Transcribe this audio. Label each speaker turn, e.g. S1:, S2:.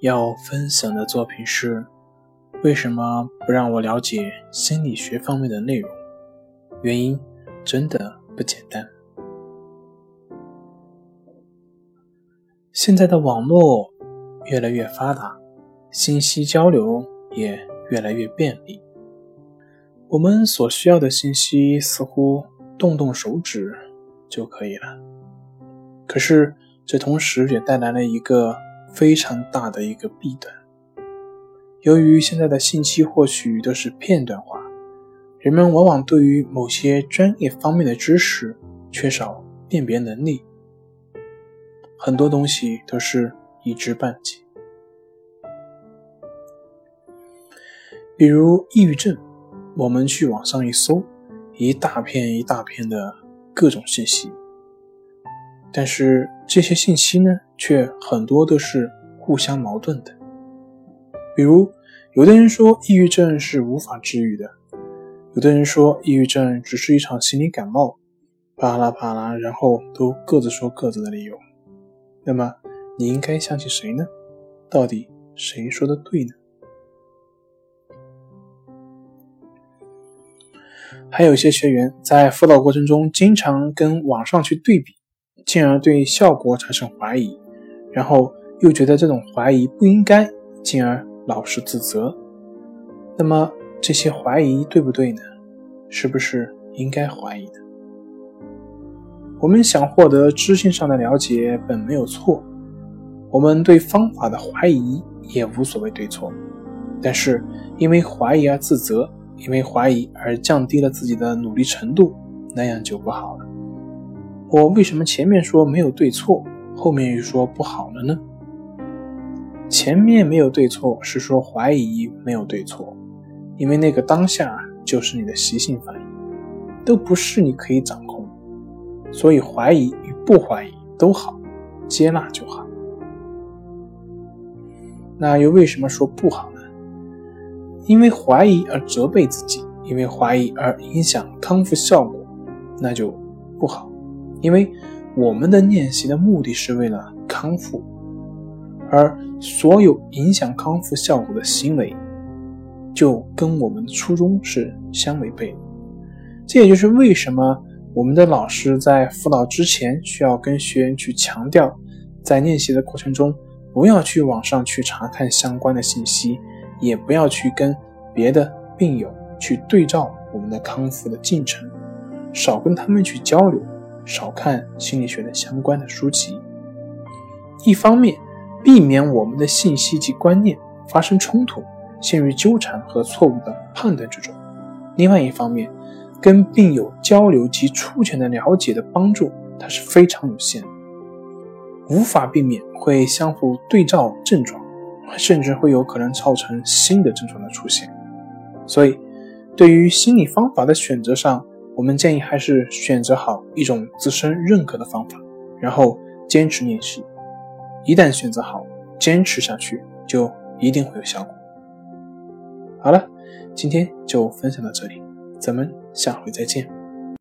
S1: 要分享的作品是：为什么不让我了解心理学方面的内容？原因真的不简单。现在的网络越来越发达，信息交流也越来越便利，我们所需要的信息似乎动动手指就可以了。可是，这同时也带来了一个。非常大的一个弊端。由于现在的信息获取都是片段化，人们往往对于某些专业方面的知识缺少辨别能力，很多东西都是一知半解。比如抑郁症，我们去网上一搜，一大片一大片的各种信息。但是这些信息呢，却很多都是互相矛盾的。比如，有的人说抑郁症是无法治愈的，有的人说抑郁症只是一场心理感冒，巴拉巴拉，然后都各自说各自的理由。那么，你应该相信谁呢？到底谁说的对呢？还有一些学员在辅导过程中，经常跟网上去对比。进而对效果产生怀疑，然后又觉得这种怀疑不应该，进而老是自责。那么这些怀疑对不对呢？是不是应该怀疑的？我们想获得知性上的了解本没有错，我们对方法的怀疑也无所谓对错。但是因为怀疑而自责，因为怀疑而降低了自己的努力程度，那样就不好了。我为什么前面说没有对错，后面又说不好了呢？前面没有对错是说怀疑没有对错，因为那个当下就是你的习性反应，都不是你可以掌控，所以怀疑与不怀疑都好，接纳就好。那又为什么说不好呢？因为怀疑而责备自己，因为怀疑而影响康复效果，那就不好。因为我们的练习的目的是为了康复，而所有影响康复效果的行为，就跟我们的初衷是相违背。这也就是为什么我们的老师在辅导之前需要跟学员去强调，在练习的过程中，不要去网上去查看相关的信息，也不要去跟别的病友去对照我们的康复的进程，少跟他们去交流。少看心理学的相关的书籍，一方面避免我们的信息及观念发生冲突，陷入纠缠和错误的判断之中；另外一方面，跟病友交流及初浅的了解的帮助，它是非常有限的，无法避免会相互对照症状，甚至会有可能造成新的症状的出现。所以，对于心理方法的选择上，我们建议还是选择好一种自身认可的方法，然后坚持练习。一旦选择好，坚持下去就一定会有效果。好了，今天就分享到这里，咱们下回再见。